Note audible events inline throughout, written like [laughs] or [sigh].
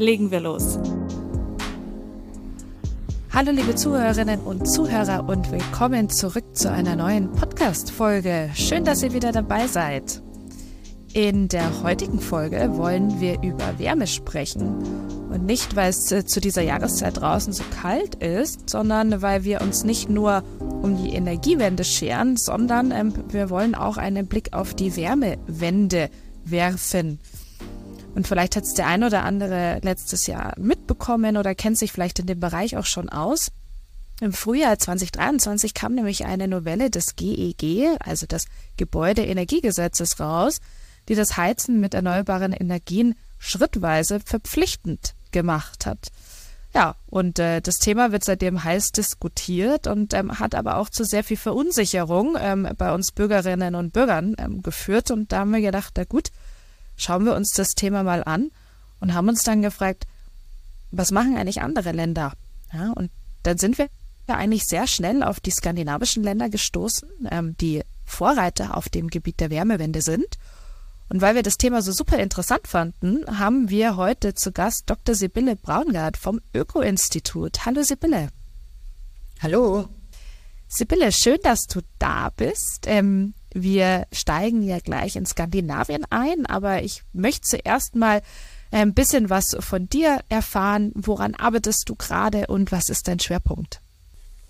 Legen wir los. Hallo liebe Zuhörerinnen und Zuhörer und willkommen zurück zu einer neuen Podcast-Folge. Schön, dass ihr wieder dabei seid. In der heutigen Folge wollen wir über Wärme sprechen. Und nicht, weil es äh, zu dieser Jahreszeit draußen so kalt ist, sondern weil wir uns nicht nur um die Energiewende scheren, sondern ähm, wir wollen auch einen Blick auf die Wärmewende werfen. Und vielleicht hat es der ein oder andere letztes Jahr mitbekommen oder kennt sich vielleicht in dem Bereich auch schon aus. Im Frühjahr 2023 kam nämlich eine Novelle des GEG, e also des Gebäudeenergiegesetzes, raus, die das Heizen mit erneuerbaren Energien schrittweise verpflichtend gemacht hat. Ja, und äh, das Thema wird seitdem heiß diskutiert und ähm, hat aber auch zu sehr viel Verunsicherung ähm, bei uns Bürgerinnen und Bürgern ähm, geführt. Und da haben wir gedacht, na gut, schauen wir uns das Thema mal an und haben uns dann gefragt, was machen eigentlich andere Länder? Ja, und dann sind wir ja eigentlich sehr schnell auf die skandinavischen Länder gestoßen, ähm, die Vorreiter auf dem Gebiet der Wärmewende sind und weil wir das Thema so super interessant fanden, haben wir heute zu Gast Dr. Sibylle Braungart vom Öko-Institut. Hallo Sibylle. Hallo. Sibylle, schön, dass du da bist. Ähm, wir steigen ja gleich in Skandinavien ein, aber ich möchte zuerst mal ein bisschen was von dir erfahren. Woran arbeitest du gerade und was ist dein Schwerpunkt?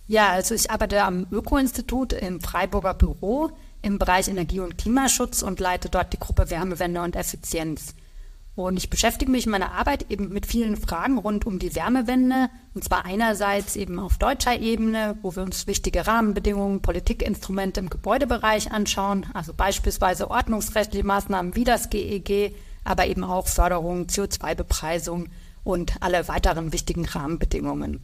Ja, also ich arbeite am Öko-Institut im Freiburger Büro im Bereich Energie- und Klimaschutz und leite dort die Gruppe Wärmewende und Effizienz. Und ich beschäftige mich in meiner Arbeit eben mit vielen Fragen rund um die Wärmewende. Und zwar einerseits eben auf deutscher Ebene, wo wir uns wichtige Rahmenbedingungen, Politikinstrumente im Gebäudebereich anschauen, also beispielsweise ordnungsrechtliche Maßnahmen wie das GEG, e aber eben auch Förderung, CO2-Bepreisung und alle weiteren wichtigen Rahmenbedingungen.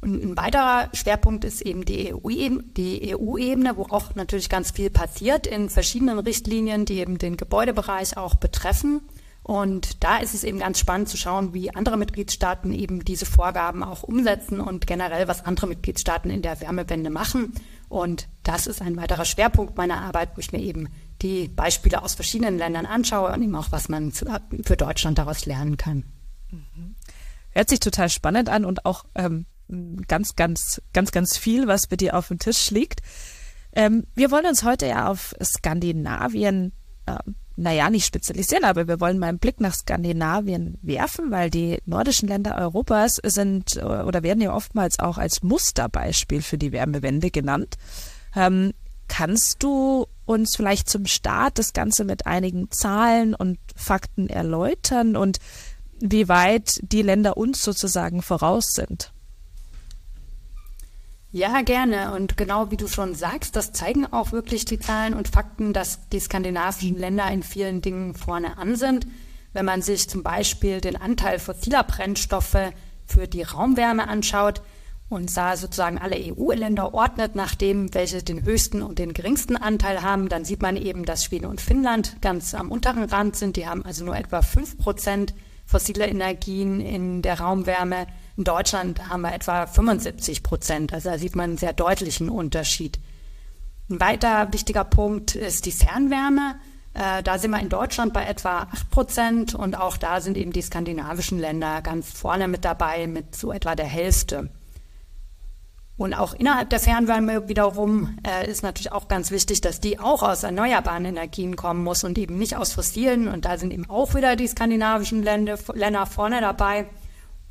Und ein weiterer Schwerpunkt ist eben die EU-Ebene, die EU-Ebene, wo auch natürlich ganz viel passiert in verschiedenen Richtlinien, die eben den Gebäudebereich auch betreffen. Und da ist es eben ganz spannend zu schauen, wie andere Mitgliedstaaten eben diese Vorgaben auch umsetzen und generell, was andere Mitgliedstaaten in der Wärmewende machen. Und das ist ein weiterer Schwerpunkt meiner Arbeit, wo ich mir eben die Beispiele aus verschiedenen Ländern anschaue und eben auch, was man für Deutschland daraus lernen kann. Mhm. Hört sich total spannend an und auch ähm, ganz, ganz, ganz, ganz viel, was bei dir auf dem Tisch liegt. Ähm, wir wollen uns heute ja auf Skandinavien, äh, naja, nicht spezialisieren, aber wir wollen mal einen Blick nach Skandinavien werfen, weil die nordischen Länder Europas sind äh, oder werden ja oftmals auch als Musterbeispiel für die Wärmewende genannt. Ähm, kannst du uns vielleicht zum Start das Ganze mit einigen Zahlen und Fakten erläutern und wie weit die Länder uns sozusagen voraus sind? Ja, gerne. Und genau wie du schon sagst, das zeigen auch wirklich die Zahlen und Fakten, dass die skandinavischen Länder in vielen Dingen vorne an sind. Wenn man sich zum Beispiel den Anteil fossiler Brennstoffe für die Raumwärme anschaut und da sozusagen alle EU-Länder ordnet nach dem, welche den höchsten und den geringsten Anteil haben, dann sieht man eben, dass Schweden und Finnland ganz am unteren Rand sind. Die haben also nur etwa fünf Prozent fossile Energien in der Raumwärme. In Deutschland haben wir etwa 75 Prozent. Also da sieht man einen sehr deutlichen Unterschied. Ein weiter wichtiger Punkt ist die Fernwärme. Äh, da sind wir in Deutschland bei etwa 8 Prozent und auch da sind eben die skandinavischen Länder ganz vorne mit dabei mit so etwa der Hälfte. Und auch innerhalb der Fernwärme wiederum äh, ist natürlich auch ganz wichtig, dass die auch aus erneuerbaren Energien kommen muss und eben nicht aus fossilen. Und da sind eben auch wieder die skandinavischen Länder, Länder vorne dabei.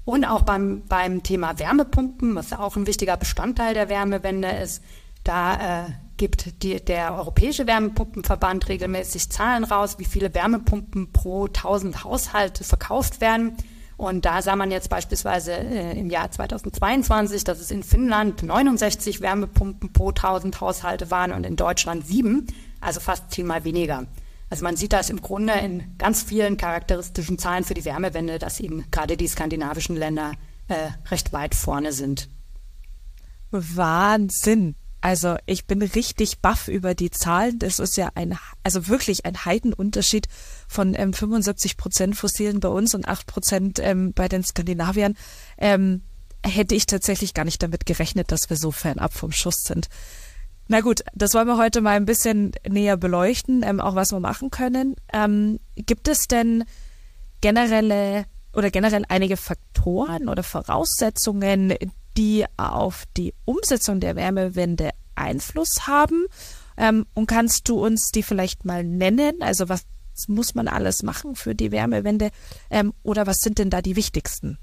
Und auch beim, beim Thema Wärmepumpen, was auch ein wichtiger Bestandteil der Wärmewende ist, da äh, gibt die, der Europäische Wärmepumpenverband regelmäßig Zahlen raus, wie viele Wärmepumpen pro 1000 Haushalte verkauft werden. Und da sah man jetzt beispielsweise äh, im Jahr 2022, dass es in Finnland 69 Wärmepumpen pro 1000 Haushalte waren und in Deutschland sieben, also fast zehnmal weniger. Also man sieht das im Grunde in ganz vielen charakteristischen Zahlen für die Wärmewende, dass eben gerade die skandinavischen Länder äh, recht weit vorne sind. Wahnsinn. Also ich bin richtig baff über die Zahlen. Das ist ja ein, also wirklich ein Heidenunterschied von ähm, 75 Prozent Fossilen bei uns und 8 Prozent ähm, bei den Skandinaviern. Ähm, hätte ich tatsächlich gar nicht damit gerechnet, dass wir so fernab vom Schuss sind. Na gut, das wollen wir heute mal ein bisschen näher beleuchten, ähm, auch was wir machen können. Ähm, gibt es denn generelle oder generell einige Faktoren oder Voraussetzungen, die auf die Umsetzung der Wärmewende Einfluss haben? Ähm, und kannst du uns die vielleicht mal nennen? Also was muss man alles machen für die Wärmewende? Ähm, oder was sind denn da die wichtigsten?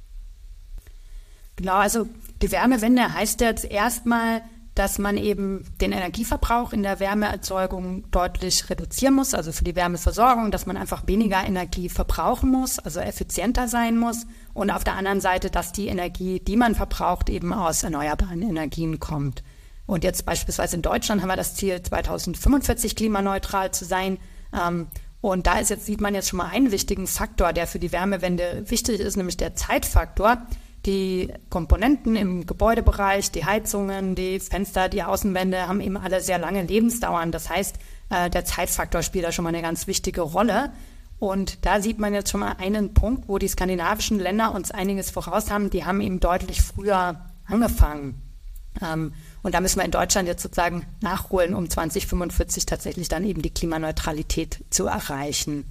Genau, also die Wärmewende heißt jetzt erstmal, dass man eben den Energieverbrauch in der Wärmeerzeugung deutlich reduzieren muss, also für die Wärmeversorgung, dass man einfach weniger Energie verbrauchen muss, also effizienter sein muss. Und auf der anderen Seite, dass die Energie, die man verbraucht, eben aus erneuerbaren Energien kommt. Und jetzt beispielsweise in Deutschland haben wir das Ziel, 2045 klimaneutral zu sein. Ähm, und da ist jetzt, sieht man jetzt schon mal einen wichtigen Faktor, der für die Wärmewende wichtig ist, nämlich der Zeitfaktor die Komponenten im Gebäudebereich, die Heizungen, die Fenster, die Außenwände haben eben alle sehr lange Lebensdauern. Das heißt, äh, der Zeitfaktor spielt da schon mal eine ganz wichtige Rolle. Und da sieht man jetzt schon mal einen Punkt, wo die skandinavischen Länder uns einiges voraus haben. Die haben eben deutlich früher angefangen. Ähm, und da müssen wir in Deutschland jetzt sozusagen nachholen, um 2045 tatsächlich dann eben die Klimaneutralität zu erreichen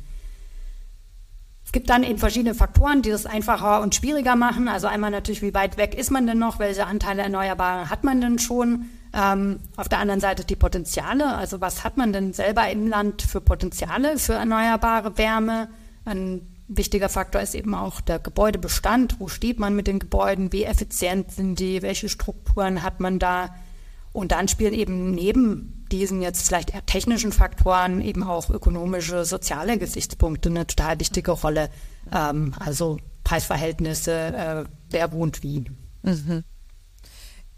gibt dann eben verschiedene Faktoren, die das einfacher und schwieriger machen. Also einmal natürlich, wie weit weg ist man denn noch? Welche Anteile Erneuerbare hat man denn schon? Ähm, auf der anderen Seite die Potenziale. Also was hat man denn selber im Land für Potenziale für erneuerbare Wärme? Ein wichtiger Faktor ist eben auch der Gebäudebestand. Wo steht man mit den Gebäuden? Wie effizient sind die? Welche Strukturen hat man da? Und dann spielen eben neben diesen jetzt vielleicht eher technischen Faktoren eben auch ökonomische, soziale Gesichtspunkte eine total wichtige Rolle. Ähm, also Preisverhältnisse, äh, wer wohnt wie. Mhm.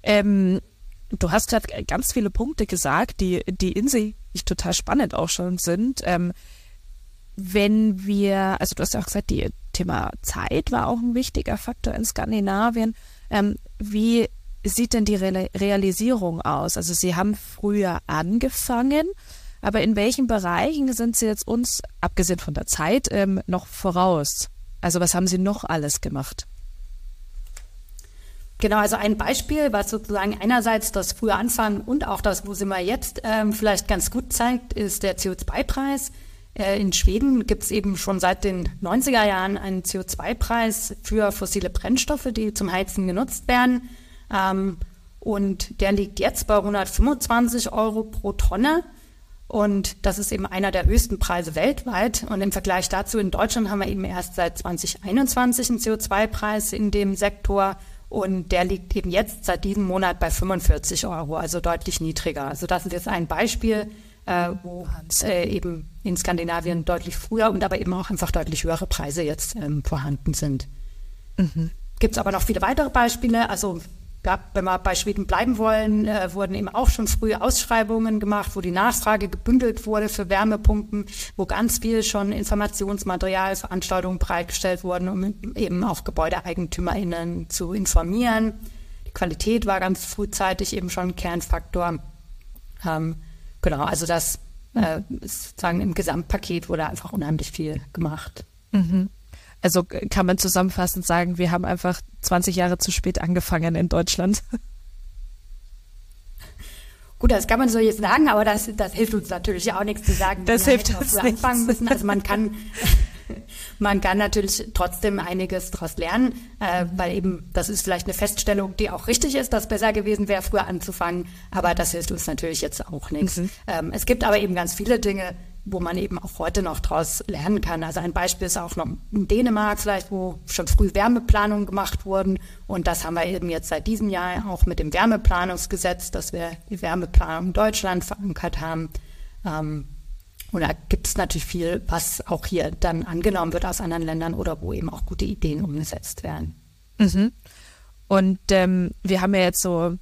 Ähm, du hast gerade ganz viele Punkte gesagt, die, die in sich total spannend auch schon sind. Ähm, wenn wir, also du hast ja auch gesagt, die Thema Zeit war auch ein wichtiger Faktor in Skandinavien. Ähm, wie sieht denn die Re Realisierung aus? Also Sie haben früher angefangen, aber in welchen Bereichen sind Sie jetzt uns, abgesehen von der Zeit, ähm, noch voraus? Also was haben Sie noch alles gemacht? Genau, also ein Beispiel, was sozusagen einerseits das frühe Anfangen und auch das, wo sind wir jetzt, ähm, vielleicht ganz gut zeigt, ist der CO2-Preis. Äh, in Schweden gibt es eben schon seit den 90er Jahren einen CO2-Preis für fossile Brennstoffe, die zum Heizen genutzt werden. Ähm, und der liegt jetzt bei 125 Euro pro Tonne. Und das ist eben einer der höchsten Preise weltweit. Und im Vergleich dazu in Deutschland haben wir eben erst seit 2021 einen CO2-Preis in dem Sektor. Und der liegt eben jetzt seit diesem Monat bei 45 Euro, also deutlich niedriger. Also das ist jetzt ein Beispiel, äh, wo äh, eben in Skandinavien deutlich früher und aber eben auch einfach deutlich höhere Preise jetzt ähm, vorhanden sind. Mhm. Gibt es aber noch viele weitere Beispiele. Also gab, wenn wir bei Schweden bleiben wollen, äh, wurden eben auch schon früh Ausschreibungen gemacht, wo die Nachfrage gebündelt wurde für Wärmepumpen, wo ganz viel schon Informationsmaterial, Veranstaltungen bereitgestellt wurden, um eben auch GebäudeeigentümerInnen zu informieren. Die Qualität war ganz frühzeitig eben schon ein Kernfaktor. Ähm, genau, also das äh, sozusagen im Gesamtpaket wurde einfach unheimlich viel gemacht. Mhm. Also kann man zusammenfassend sagen, wir haben einfach 20 Jahre zu spät angefangen in Deutschland. [laughs] Gut, das kann man so jetzt sagen, aber das, das hilft uns natürlich auch nichts zu sagen. Das hilft uns nicht. anfangen müssen. Also man kann, [laughs] man kann natürlich trotzdem einiges daraus lernen, äh, weil eben das ist vielleicht eine Feststellung, die auch richtig ist, dass besser gewesen wäre, früher anzufangen. Aber das hilft uns natürlich jetzt auch nichts. Mhm. Ähm, es gibt aber eben ganz viele Dinge, wo man eben auch heute noch daraus lernen kann. Also ein Beispiel ist auch noch in Dänemark vielleicht, wo schon früh Wärmeplanungen gemacht wurden. Und das haben wir eben jetzt seit diesem Jahr auch mit dem Wärmeplanungsgesetz, dass wir die Wärmeplanung in Deutschland verankert haben. Ähm, und da gibt es natürlich viel, was auch hier dann angenommen wird aus anderen Ländern oder wo eben auch gute Ideen umgesetzt werden. Mhm. Und ähm, wir haben ja jetzt so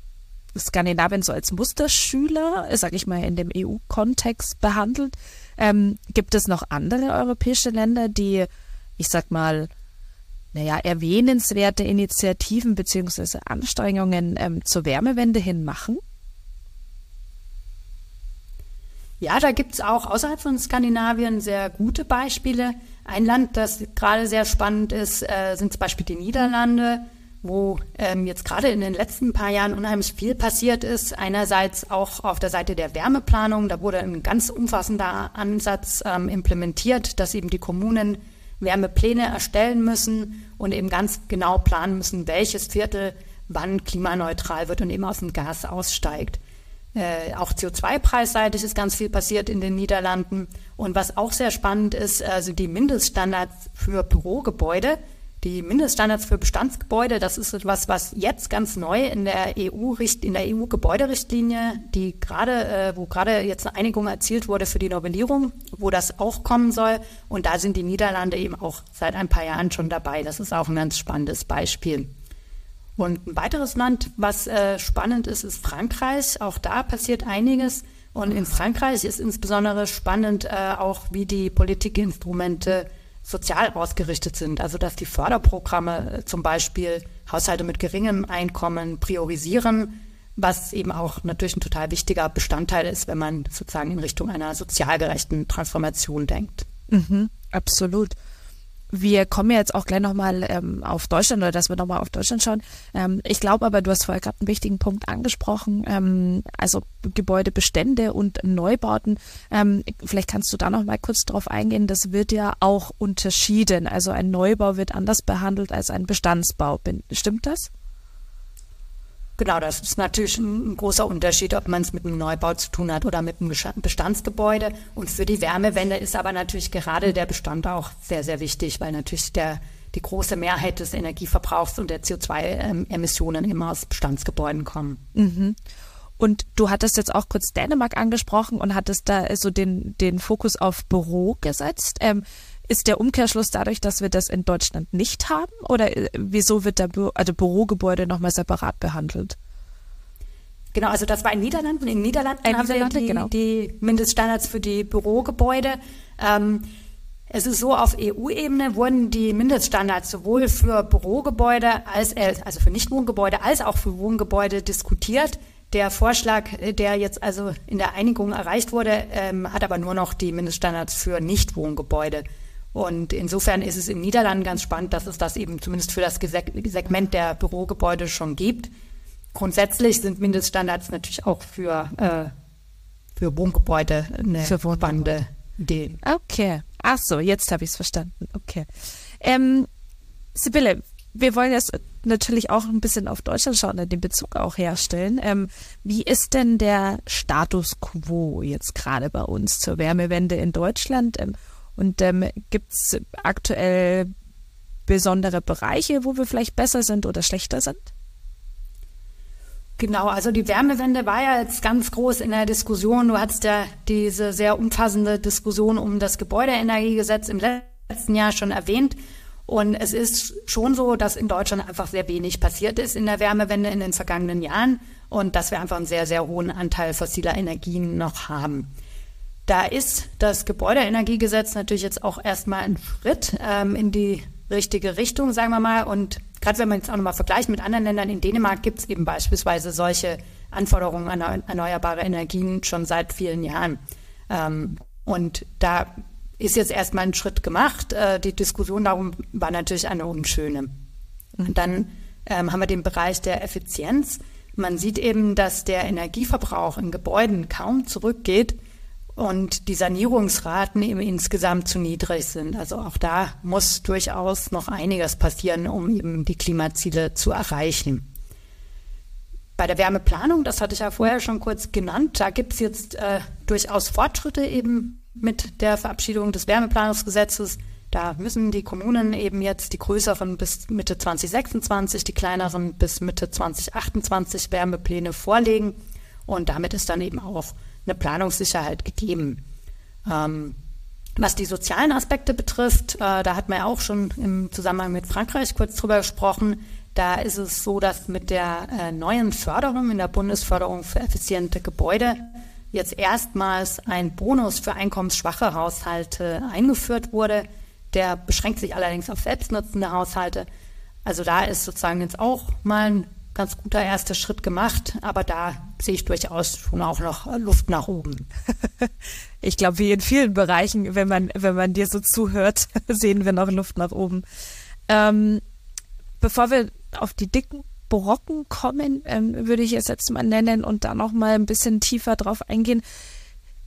Skandinavien so als Musterschüler, sag ich mal, in dem EU-Kontext behandelt. Ähm, gibt es noch andere europäische Länder, die, ich sag mal, naja, erwähnenswerte Initiativen beziehungsweise Anstrengungen ähm, zur Wärmewende hin machen? Ja, da gibt es auch außerhalb von Skandinavien sehr gute Beispiele. Ein Land, das gerade sehr spannend ist, äh, sind zum Beispiel die Niederlande, wo ähm, jetzt gerade in den letzten paar Jahren unheimlich viel passiert ist. Einerseits auch auf der Seite der Wärmeplanung, da wurde ein ganz umfassender Ansatz ähm, implementiert, dass eben die Kommunen Wärmepläne erstellen müssen und eben ganz genau planen müssen, welches Viertel wann klimaneutral wird und eben aus dem Gas aussteigt. Äh, auch CO2-preisseitig ist ganz viel passiert in den Niederlanden. Und was auch sehr spannend ist, also die Mindeststandards für Bürogebäude, die Mindeststandards für Bestandsgebäude, das ist etwas, was jetzt ganz neu in der EU in der EU Gebäuderichtlinie, die gerade, äh, wo gerade jetzt eine Einigung erzielt wurde für die Novellierung, wo das auch kommen soll. Und da sind die Niederlande eben auch seit ein paar Jahren schon dabei. Das ist auch ein ganz spannendes Beispiel. Und ein weiteres Land, was äh, spannend ist, ist Frankreich. Auch da passiert einiges. Und in Frankreich ist insbesondere spannend äh, auch, wie die Politikinstrumente sozial ausgerichtet sind. Also dass die Förderprogramme äh, zum Beispiel Haushalte mit geringem Einkommen priorisieren, was eben auch natürlich ein total wichtiger Bestandteil ist, wenn man sozusagen in Richtung einer sozial gerechten Transformation denkt. Mhm, absolut. Wir kommen jetzt auch gleich nochmal ähm, auf Deutschland oder dass wir nochmal auf Deutschland schauen. Ähm, ich glaube aber, du hast vorher gerade einen wichtigen Punkt angesprochen, ähm, also Gebäudebestände und Neubauten. Ähm, vielleicht kannst du da nochmal kurz drauf eingehen. Das wird ja auch unterschieden. Also ein Neubau wird anders behandelt als ein Bestandsbau. Stimmt das? Genau, das ist natürlich ein, großer Unterschied, ob man es mit einem Neubau zu tun hat oder mit einem Bestandsgebäude. Und für die Wärmewende ist aber natürlich gerade der Bestand auch sehr, sehr wichtig, weil natürlich der, die große Mehrheit des Energieverbrauchs und der CO2-Emissionen immer aus Bestandsgebäuden kommen. Mhm. Und du hattest jetzt auch kurz Dänemark angesprochen und hattest da so den, den Fokus auf Büro gesetzt. Ähm, ist der Umkehrschluss dadurch, dass wir das in Deutschland nicht haben? Oder äh, wieso wird der Bü also Bürogebäude nochmal separat behandelt? Genau, also das war in Niederlanden. In Niederlanden äh, haben wir die, genau. die, Mindeststandards für die Bürogebäude. Ähm, es ist so, auf EU-Ebene wurden die Mindeststandards sowohl für Bürogebäude als, äh, also für Nichtwohngebäude als auch für Wohngebäude diskutiert. Der Vorschlag, äh, der jetzt also in der Einigung erreicht wurde, ähm, hat aber nur noch die Mindeststandards für Nichtwohngebäude. Und insofern ist es in Niederlanden ganz spannend, dass es das eben zumindest für das Segment der Bürogebäude schon gibt. Grundsätzlich sind Mindeststandards natürlich auch für, äh, für Wohngebäude eine für spannende Idee. Okay. Ach so, jetzt habe ich es verstanden. Okay. Ähm, Sibylle, wir wollen jetzt natürlich auch ein bisschen auf Deutschland schauen und den Bezug auch herstellen. Ähm, wie ist denn der Status quo jetzt gerade bei uns zur Wärmewende in Deutschland? Ähm, und ähm, gibt es aktuell besondere Bereiche, wo wir vielleicht besser sind oder schlechter sind? Genau, also die Wärmewende war ja jetzt ganz groß in der Diskussion. Du hattest ja diese sehr umfassende Diskussion um das Gebäudeenergiegesetz im letzten Jahr schon erwähnt. Und es ist schon so, dass in Deutschland einfach sehr wenig passiert ist in der Wärmewende in den vergangenen Jahren und dass wir einfach einen sehr, sehr hohen Anteil fossiler Energien noch haben. Da ist das Gebäudeenergiegesetz natürlich jetzt auch erstmal ein Schritt ähm, in die richtige Richtung, sagen wir mal. Und gerade wenn man jetzt auch nochmal vergleicht mit anderen Ländern, in Dänemark gibt es eben beispielsweise solche Anforderungen an erneuerbare Energien schon seit vielen Jahren. Ähm, und da ist jetzt erstmal ein Schritt gemacht. Äh, die Diskussion darum war natürlich eine unschöne. Und dann ähm, haben wir den Bereich der Effizienz. Man sieht eben, dass der Energieverbrauch in Gebäuden kaum zurückgeht und die Sanierungsraten eben insgesamt zu niedrig sind. Also auch da muss durchaus noch einiges passieren, um eben die Klimaziele zu erreichen. Bei der Wärmeplanung, das hatte ich ja vorher schon kurz genannt, da gibt es jetzt äh, durchaus Fortschritte eben mit der Verabschiedung des Wärmeplanungsgesetzes. Da müssen die Kommunen eben jetzt die größeren bis Mitte 2026, die kleineren bis Mitte 2028 Wärmepläne vorlegen. Und damit ist dann eben auch eine Planungssicherheit gegeben. Ähm, was die sozialen Aspekte betrifft, äh, da hat man ja auch schon im Zusammenhang mit Frankreich kurz drüber gesprochen. Da ist es so, dass mit der äh, neuen Förderung in der Bundesförderung für effiziente Gebäude jetzt erstmals ein Bonus für einkommensschwache Haushalte eingeführt wurde. Der beschränkt sich allerdings auf selbstnutzende Haushalte. Also da ist sozusagen jetzt auch mal ein ganz guter erster Schritt gemacht, aber da sehe ich durchaus schon auch noch Luft nach oben. [laughs] Ich glaube, wie in vielen Bereichen, wenn man, wenn man dir so zuhört, [laughs] sehen wir noch Luft nach oben. Ähm, bevor wir auf die dicken Brocken kommen, ähm, würde ich es jetzt mal nennen und da noch mal ein bisschen tiefer drauf eingehen.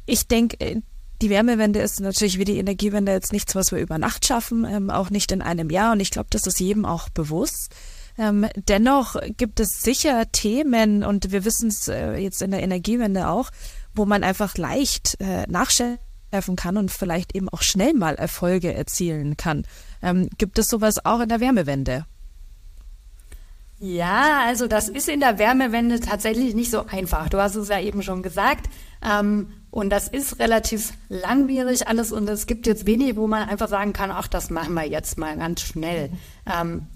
Ich denke, äh, die Wärmewende ist natürlich wie die Energiewende jetzt nichts, was wir über Nacht schaffen, ähm, auch nicht in einem Jahr. Und ich glaube, das ist jedem auch bewusst. Ähm, dennoch gibt es sicher Themen, und wir wissen es äh, jetzt in der Energiewende auch, wo man einfach leicht äh, nachschärfen kann und vielleicht eben auch schnell mal Erfolge erzielen kann. Ähm, gibt es sowas auch in der Wärmewende? Ja, also das ist in der Wärmewende tatsächlich nicht so einfach. Du hast es ja eben schon gesagt. Ähm, und das ist relativ langwierig alles und es gibt jetzt wenig, wo man einfach sagen kann, ach, das machen wir jetzt mal ganz schnell. Ähm,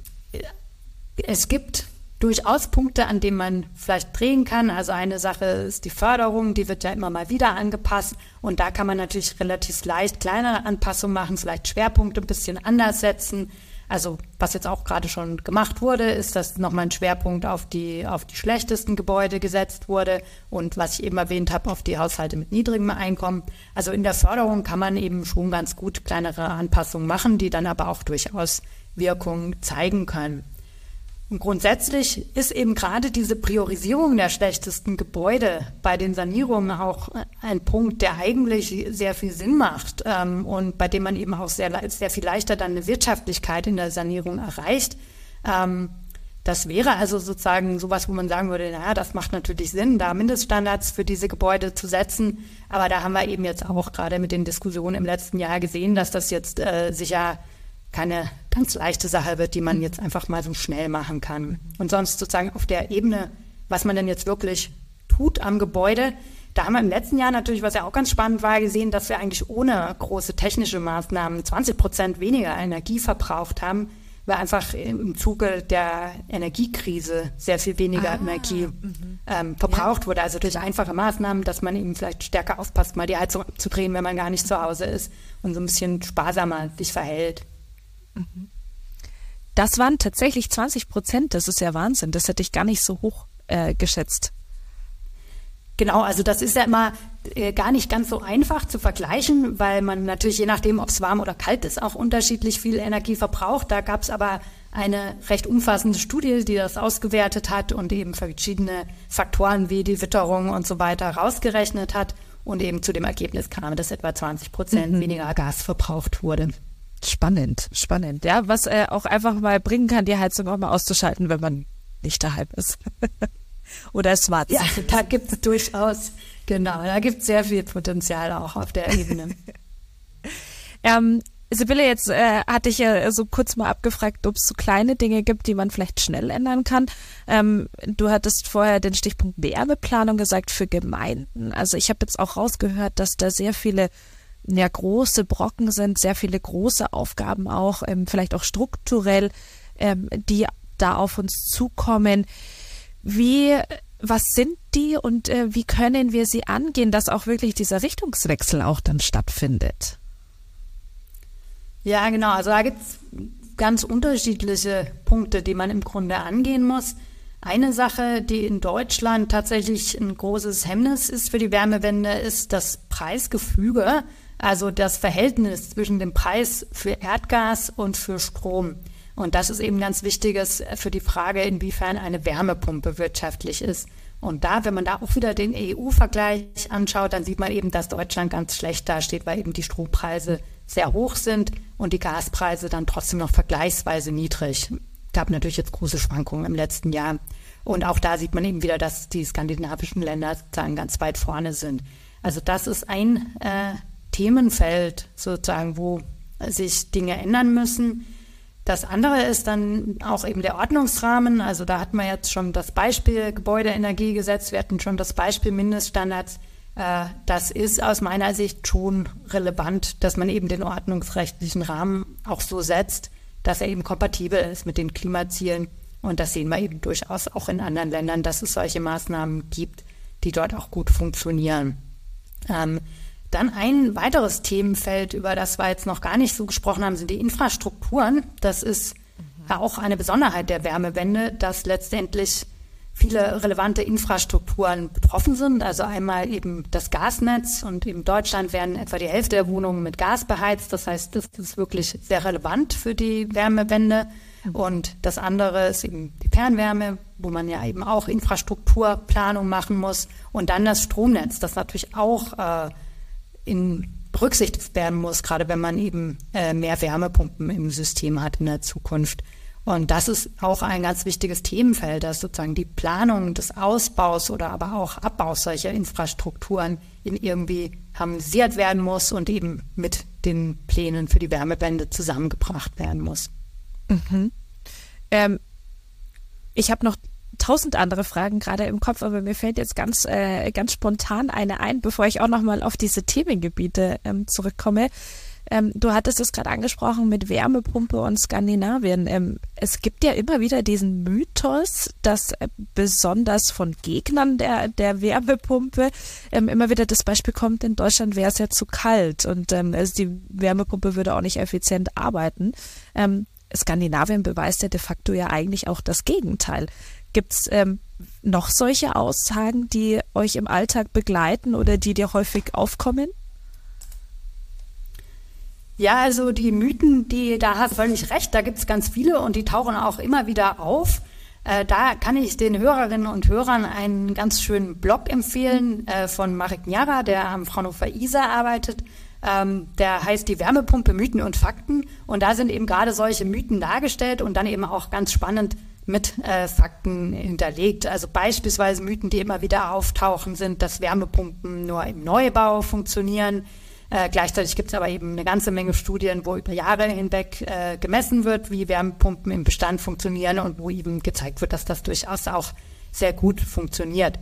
es gibt durchaus Punkte, an denen man vielleicht drehen kann. Also eine Sache ist die Förderung, die wird ja immer mal wieder angepasst und da kann man natürlich relativ leicht kleinere Anpassungen machen, vielleicht Schwerpunkte ein bisschen anders setzen. Also was jetzt auch gerade schon gemacht wurde, ist, dass nochmal ein Schwerpunkt auf die, auf die schlechtesten Gebäude gesetzt wurde und was ich eben erwähnt habe, auf die Haushalte mit niedrigem Einkommen. Also in der Förderung kann man eben schon ganz gut kleinere Anpassungen machen, die dann aber auch durchaus Wirkung zeigen können. Und grundsätzlich ist eben gerade diese Priorisierung der schlechtesten Gebäude bei den Sanierungen auch ein Punkt, der eigentlich sehr viel Sinn macht ähm, und bei dem man eben auch sehr, sehr viel leichter dann eine Wirtschaftlichkeit in der Sanierung erreicht. Ähm, das wäre also sozusagen sowas, wo man sagen würde, naja, das macht natürlich Sinn, da Mindeststandards für diese Gebäude zu setzen. Aber da haben wir eben jetzt auch gerade mit den Diskussionen im letzten Jahr gesehen, dass das jetzt äh, sicher keine ganz leichte Sache wird, die man jetzt einfach mal so schnell machen kann. Und sonst sozusagen auf der Ebene, was man denn jetzt wirklich tut am Gebäude, da haben wir im letzten Jahr natürlich, was ja auch ganz spannend war, gesehen, dass wir eigentlich ohne große technische Maßnahmen 20 Prozent weniger Energie verbraucht haben, weil einfach im Zuge der Energiekrise sehr viel weniger ah, Energie mhm. ähm, verbraucht ja. wurde. Also durch einfache Maßnahmen, dass man eben vielleicht stärker aufpasst, mal die Heizung abzudrehen, wenn man gar nicht zu Hause ist und so ein bisschen sparsamer sich verhält. Das waren tatsächlich 20 Prozent. Das ist ja Wahnsinn. Das hätte ich gar nicht so hoch äh, geschätzt. Genau, also das ist ja immer äh, gar nicht ganz so einfach zu vergleichen, weil man natürlich je nachdem, ob es warm oder kalt ist, auch unterschiedlich viel Energie verbraucht. Da gab es aber eine recht umfassende Studie, die das ausgewertet hat und eben verschiedene Faktoren wie die Witterung und so weiter rausgerechnet hat und eben zu dem Ergebnis kam, dass etwa 20 Prozent mhm. weniger Gas verbraucht wurde. Spannend, spannend. Ja, was äh, auch einfach mal bringen kann, die Heizung auch mal auszuschalten, wenn man nicht daheim ist. [laughs] Oder es war. Ja, da gibt es durchaus, genau, da gibt es sehr viel Potenzial auch auf der Ebene. [laughs] ähm, Sibylle, jetzt äh, hatte ich ja so kurz mal abgefragt, ob es so kleine Dinge gibt, die man vielleicht schnell ändern kann. Ähm, du hattest vorher den Stichpunkt Wärmeplanung gesagt für Gemeinden. Also ich habe jetzt auch rausgehört, dass da sehr viele ja große Brocken sind, sehr viele große Aufgaben auch, ähm, vielleicht auch strukturell, ähm, die da auf uns zukommen. Wie, was sind die und äh, wie können wir sie angehen, dass auch wirklich dieser Richtungswechsel auch dann stattfindet? Ja, genau. Also da gibt es ganz unterschiedliche Punkte, die man im Grunde angehen muss. Eine Sache, die in Deutschland tatsächlich ein großes Hemmnis ist für die Wärmewende, ist das Preisgefüge. Also das Verhältnis zwischen dem Preis für Erdgas und für Strom. Und das ist eben ganz wichtiges für die Frage, inwiefern eine Wärmepumpe wirtschaftlich ist. Und da, wenn man da auch wieder den EU-Vergleich anschaut, dann sieht man eben, dass Deutschland ganz schlecht dasteht, weil eben die Strompreise sehr hoch sind und die Gaspreise dann trotzdem noch vergleichsweise niedrig. Gab natürlich jetzt große Schwankungen im letzten Jahr. Und auch da sieht man eben wieder, dass die skandinavischen Länder sozusagen ganz weit vorne sind. Also das ist ein äh, Themenfeld sozusagen, wo sich Dinge ändern müssen. Das andere ist dann auch eben der Ordnungsrahmen. Also da hatten wir jetzt schon das Beispiel Gebäudeenergiegesetz, wir hatten schon das Beispiel Mindeststandards. Äh, das ist aus meiner Sicht schon relevant, dass man eben den ordnungsrechtlichen Rahmen auch so setzt, dass er eben kompatibel ist mit den Klimazielen. Und das sehen wir eben durchaus auch in anderen Ländern, dass es solche Maßnahmen gibt, die dort auch gut funktionieren. Dann ein weiteres Themenfeld, über das wir jetzt noch gar nicht so gesprochen haben, sind die Infrastrukturen. Das ist mhm. auch eine Besonderheit der Wärmewende, dass letztendlich viele relevante Infrastrukturen betroffen sind. Also einmal eben das Gasnetz und in Deutschland werden etwa die Hälfte der Wohnungen mit Gas beheizt. Das heißt, das ist wirklich sehr relevant für die Wärmewende. Und das andere ist eben die Fernwärme, wo man ja eben auch Infrastrukturplanung machen muss. Und dann das Stromnetz, das natürlich auch äh, in berücksichtigt werden muss, gerade wenn man eben äh, mehr Wärmepumpen im System hat in der Zukunft. Und das ist auch ein ganz wichtiges Themenfeld, dass sozusagen die Planung des Ausbaus oder aber auch Abbaus solcher Infrastrukturen in irgendwie harmonisiert werden muss und eben mit den Plänen für die Wärmewende zusammengebracht werden muss. Mhm. Ähm, ich habe noch tausend andere Fragen gerade im Kopf, aber mir fällt jetzt ganz, äh, ganz spontan eine ein, bevor ich auch nochmal auf diese Themengebiete ähm, zurückkomme. Ähm, du hattest es gerade angesprochen mit Wärmepumpe und Skandinavien. Ähm, es gibt ja immer wieder diesen Mythos, dass äh, besonders von Gegnern der, der Wärmepumpe ähm, immer wieder das Beispiel kommt, in Deutschland wäre es ja zu kalt und ähm, also die Wärmepumpe würde auch nicht effizient arbeiten. Ähm, Skandinavien beweist ja de facto ja eigentlich auch das Gegenteil. Gibt es ähm, noch solche Aussagen, die euch im Alltag begleiten oder die dir häufig aufkommen? Ja, also die Mythen, die da hast völlig recht, da gibt es ganz viele und die tauchen auch immer wieder auf. Äh, da kann ich den Hörerinnen und Hörern einen ganz schönen Blog empfehlen äh, von Marek Njara, der am Fraunhofer ISA arbeitet. Ähm, der heißt die Wärmepumpe Mythen und Fakten. Und da sind eben gerade solche Mythen dargestellt und dann eben auch ganz spannend mit äh, Fakten hinterlegt. Also beispielsweise Mythen, die immer wieder auftauchen, sind, dass Wärmepumpen nur im Neubau funktionieren. Äh, gleichzeitig gibt es aber eben eine ganze Menge Studien, wo über Jahre hinweg äh, gemessen wird, wie Wärmepumpen im Bestand funktionieren und wo eben gezeigt wird, dass das durchaus auch sehr gut funktioniert.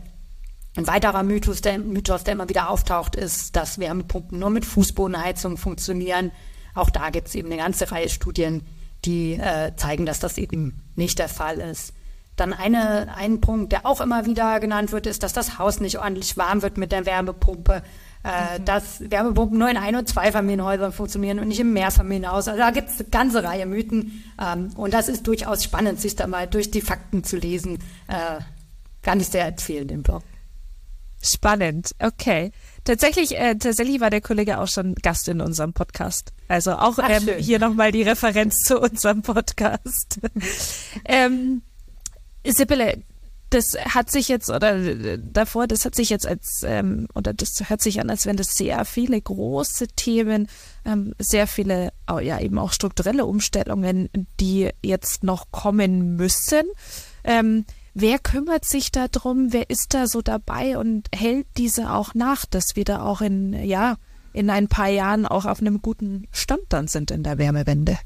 Ein weiterer Mythos der, Mythos, der immer wieder auftaucht, ist, dass Wärmepumpen nur mit Fußbodenheizung funktionieren. Auch da gibt es eben eine ganze Reihe Studien, die äh, zeigen, dass das eben nicht der Fall ist. Dann eine, ein Punkt, der auch immer wieder genannt wird, ist, dass das Haus nicht ordentlich warm wird mit der Wärmepumpe. Äh, mhm. Dass Wärmepumpen nur in Ein- und Zweifamilienhäusern funktionieren und nicht im Mehrfamilienhaus. Also da gibt es eine ganze Reihe Mythen. Ähm, und das ist durchaus spannend, sich da mal durch die Fakten zu lesen. Äh, kann ich sehr empfehlen, den Blog. Spannend, okay. Tatsächlich, äh, tatsächlich war der Kollege auch schon Gast in unserem Podcast. Also auch Ach, ähm, hier nochmal die Referenz zu unserem Podcast. [laughs] ähm, Sibylle, das hat sich jetzt, oder davor, das hat sich jetzt als, ähm, oder das hört sich an, als wären das sehr viele große Themen, ähm, sehr viele, ja, eben auch strukturelle Umstellungen, die jetzt noch kommen müssen. Ähm, Wer kümmert sich darum? Wer ist da so dabei und hält diese auch nach, dass wir da auch in, ja, in ein paar Jahren auch auf einem guten Stand dann sind in der Wärmewende?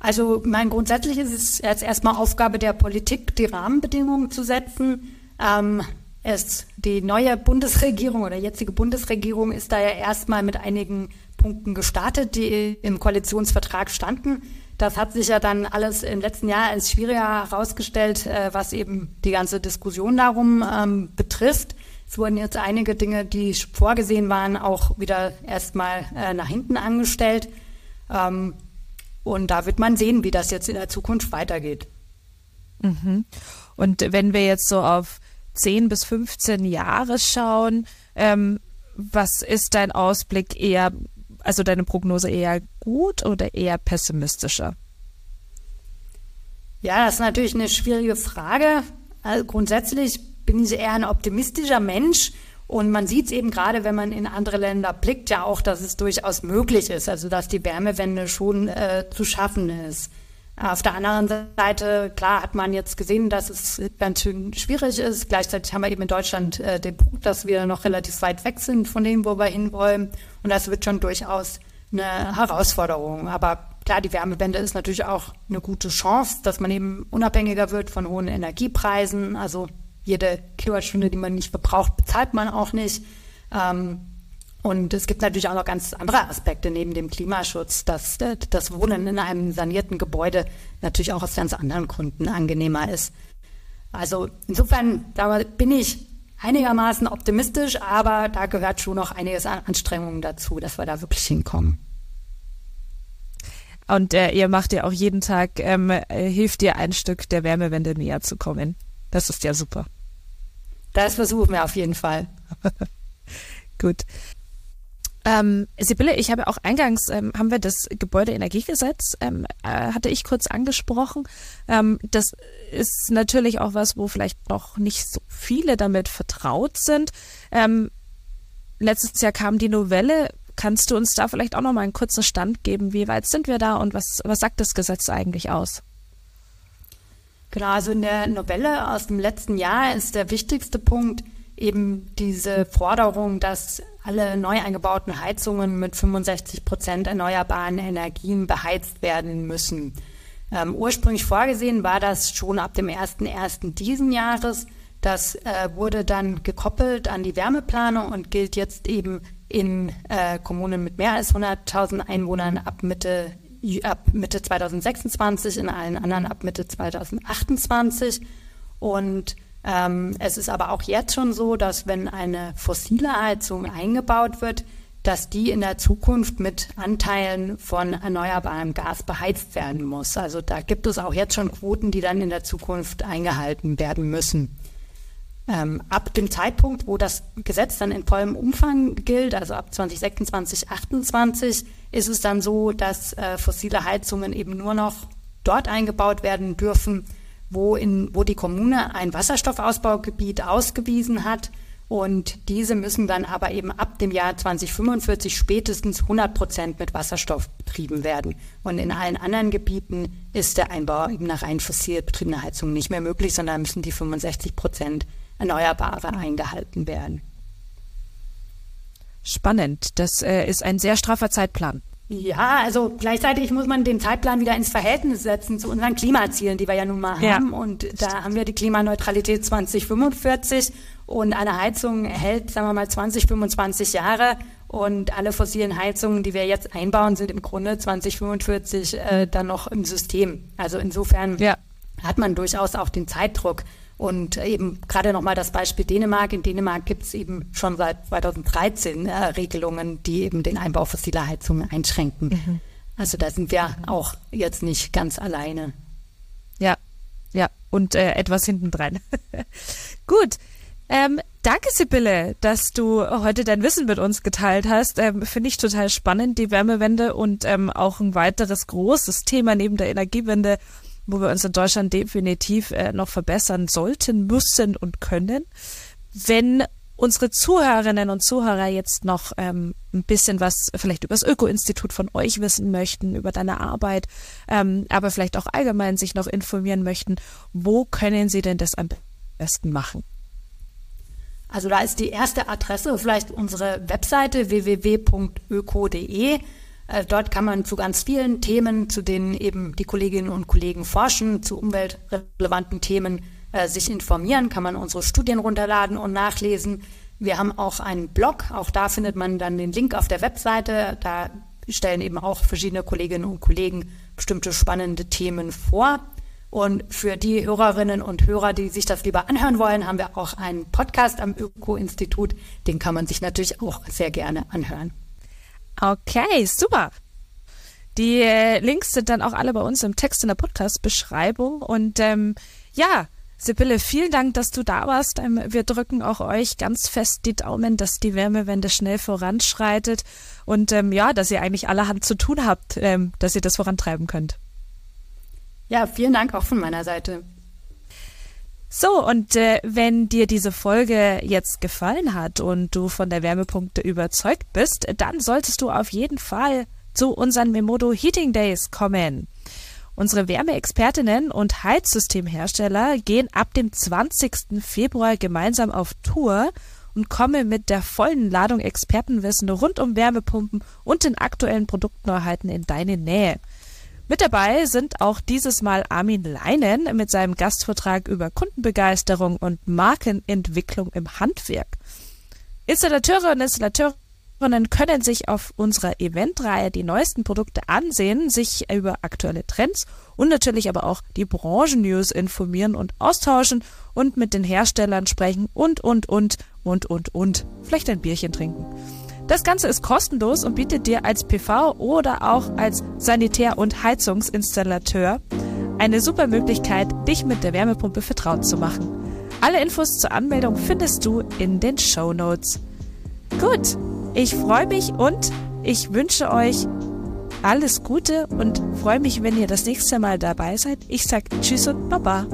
Also mein grundsätzlich ist es jetzt erstmal Aufgabe der Politik, die Rahmenbedingungen zu setzen. Ähm, es, die neue Bundesregierung oder jetzige Bundesregierung ist da ja erstmal mit einigen Punkten gestartet, die im Koalitionsvertrag standen. Das hat sich ja dann alles im letzten Jahr als schwieriger herausgestellt, äh, was eben die ganze Diskussion darum ähm, betrifft. Es wurden jetzt einige Dinge, die vorgesehen waren, auch wieder erstmal äh, nach hinten angestellt. Ähm, und da wird man sehen, wie das jetzt in der Zukunft weitergeht. Mhm. Und wenn wir jetzt so auf 10 bis 15 Jahre schauen, ähm, was ist dein Ausblick eher also deine Prognose eher gut oder eher pessimistischer? Ja, das ist natürlich eine schwierige Frage. Also grundsätzlich bin ich eher ein optimistischer Mensch und man sieht es eben gerade, wenn man in andere Länder blickt, ja auch, dass es durchaus möglich ist, also dass die Wärmewende schon äh, zu schaffen ist. Auf der anderen Seite, klar, hat man jetzt gesehen, dass es ganz schön schwierig ist. Gleichzeitig haben wir eben in Deutschland äh, den Punkt, dass wir noch relativ weit weg sind von dem, wo wir hinwollen. Und das wird schon durchaus eine Herausforderung. Aber klar, die Wärmewende ist natürlich auch eine gute Chance, dass man eben unabhängiger wird von hohen Energiepreisen. Also jede Kilowattstunde, die man nicht verbraucht, bezahlt man auch nicht. Ähm, und es gibt natürlich auch noch ganz andere Aspekte neben dem Klimaschutz, dass das Wohnen in einem sanierten Gebäude natürlich auch aus ganz anderen Gründen angenehmer ist. Also insofern da bin ich einigermaßen optimistisch, aber da gehört schon noch einiges an Anstrengungen dazu, dass wir da wirklich hinkommen. Und äh, ihr macht ja auch jeden Tag, ähm, äh, hilft dir ein Stück der Wärmewende näher zu kommen. Das ist ja super. Das versuchen wir auf jeden Fall. [laughs] Gut. Ähm, Sibylle, ich habe auch eingangs, ähm, haben wir das Gebäudeenergiegesetz, ähm, äh, hatte ich kurz angesprochen. Ähm, das ist natürlich auch was, wo vielleicht noch nicht so viele damit vertraut sind. Ähm, letztes Jahr kam die Novelle. Kannst du uns da vielleicht auch noch mal einen kurzen Stand geben? Wie weit sind wir da und was, was sagt das Gesetz eigentlich aus? Genau, also in der Novelle aus dem letzten Jahr ist der wichtigste Punkt eben diese Forderung, dass alle neu eingebauten Heizungen mit 65 Prozent erneuerbaren Energien beheizt werden müssen. Ähm, ursprünglich vorgesehen war das schon ab dem 1.1. diesen Jahres. Das äh, wurde dann gekoppelt an die Wärmeplanung und gilt jetzt eben in äh, Kommunen mit mehr als 100.000 Einwohnern ab Mitte, ab Mitte 2026, in allen anderen ab Mitte 2028. Und ähm, es ist aber auch jetzt schon so, dass wenn eine fossile Heizung eingebaut wird, dass die in der Zukunft mit Anteilen von erneuerbarem Gas beheizt werden muss. Also da gibt es auch jetzt schon Quoten, die dann in der Zukunft eingehalten werden müssen. Ähm, ab dem Zeitpunkt, wo das Gesetz dann in vollem Umfang gilt, also ab 2026, 2028, ist es dann so, dass äh, fossile Heizungen eben nur noch dort eingebaut werden dürfen, wo, in, wo die Kommune ein Wasserstoffausbaugebiet ausgewiesen hat. Und diese müssen dann aber eben ab dem Jahr 2045 spätestens 100 Prozent mit Wasserstoff betrieben werden. Und in allen anderen Gebieten ist der Einbau eben nach rein fossil betriebener Heizung nicht mehr möglich, sondern müssen die 65 Prozent Erneuerbare eingehalten werden. Spannend. Das äh, ist ein sehr straffer Zeitplan. Ja, also gleichzeitig muss man den Zeitplan wieder ins Verhältnis setzen zu unseren Klimazielen, die wir ja nun mal ja. haben. Und da haben wir die Klimaneutralität 2045 und eine Heizung hält, sagen wir mal, 20, 25 Jahre. Und alle fossilen Heizungen, die wir jetzt einbauen, sind im Grunde 2045 äh, dann noch im System. Also insofern ja. hat man durchaus auch den Zeitdruck. Und eben gerade nochmal das Beispiel Dänemark. In Dänemark gibt es eben schon seit 2013 äh, Regelungen, die eben den Einbau fossiler Heizungen einschränken. Mhm. Also da sind wir auch jetzt nicht ganz alleine. Ja, ja, und äh, etwas hintendran. [laughs] Gut. Ähm, danke, Sibylle, dass du heute dein Wissen mit uns geteilt hast. Ähm, Finde ich total spannend, die Wärmewende und ähm, auch ein weiteres großes Thema neben der Energiewende wo wir uns in Deutschland definitiv äh, noch verbessern sollten, müssen und können. Wenn unsere Zuhörerinnen und Zuhörer jetzt noch ähm, ein bisschen was vielleicht über das Öko-Institut von euch wissen möchten, über deine Arbeit, ähm, aber vielleicht auch allgemein sich noch informieren möchten, wo können sie denn das am besten machen? Also da ist die erste Adresse vielleicht unsere Webseite www.öko.de. Äh, dort kann man zu ganz vielen Themen, zu denen eben die Kolleginnen und Kollegen forschen, zu umweltrelevanten Themen äh, sich informieren, kann man unsere Studien runterladen und nachlesen. Wir haben auch einen Blog, auch da findet man dann den Link auf der Webseite. Da stellen eben auch verschiedene Kolleginnen und Kollegen bestimmte spannende Themen vor. Und für die Hörerinnen und Hörer, die sich das lieber anhören wollen, haben wir auch einen Podcast am Öko-Institut. Den kann man sich natürlich auch sehr gerne anhören. Okay, super. Die äh, Links sind dann auch alle bei uns im Text in der Podcast-Beschreibung. Und ähm, ja, Sibylle, vielen Dank, dass du da warst. Ähm, wir drücken auch euch ganz fest die Daumen, dass die Wärmewende schnell voranschreitet und ähm, ja, dass ihr eigentlich allerhand zu tun habt, ähm, dass ihr das vorantreiben könnt. Ja, vielen Dank auch von meiner Seite. So, und äh, wenn dir diese Folge jetzt gefallen hat und du von der Wärmepunkte überzeugt bist, dann solltest du auf jeden Fall zu unseren Memodo Heating Days kommen. Unsere Wärmeexpertinnen und Heizsystemhersteller gehen ab dem 20. Februar gemeinsam auf Tour und kommen mit der vollen Ladung Expertenwissen rund um Wärmepumpen und den aktuellen Produktneuheiten in deine Nähe. Mit dabei sind auch dieses Mal Armin Leinen mit seinem Gastvortrag über Kundenbegeisterung und Markenentwicklung im Handwerk. Installateure und Installateure können sich auf unserer Eventreihe die neuesten Produkte ansehen, sich über aktuelle Trends und natürlich aber auch die Branchennews informieren und austauschen und mit den Herstellern sprechen und, und, und, und, und, und. Vielleicht ein Bierchen trinken. Das Ganze ist kostenlos und bietet dir als PV oder auch als Sanitär- und Heizungsinstallateur eine super Möglichkeit, dich mit der Wärmepumpe vertraut zu machen. Alle Infos zur Anmeldung findest du in den Show Notes. Gut, ich freue mich und ich wünsche euch alles Gute und freue mich, wenn ihr das nächste Mal dabei seid. Ich sage Tschüss und Baba.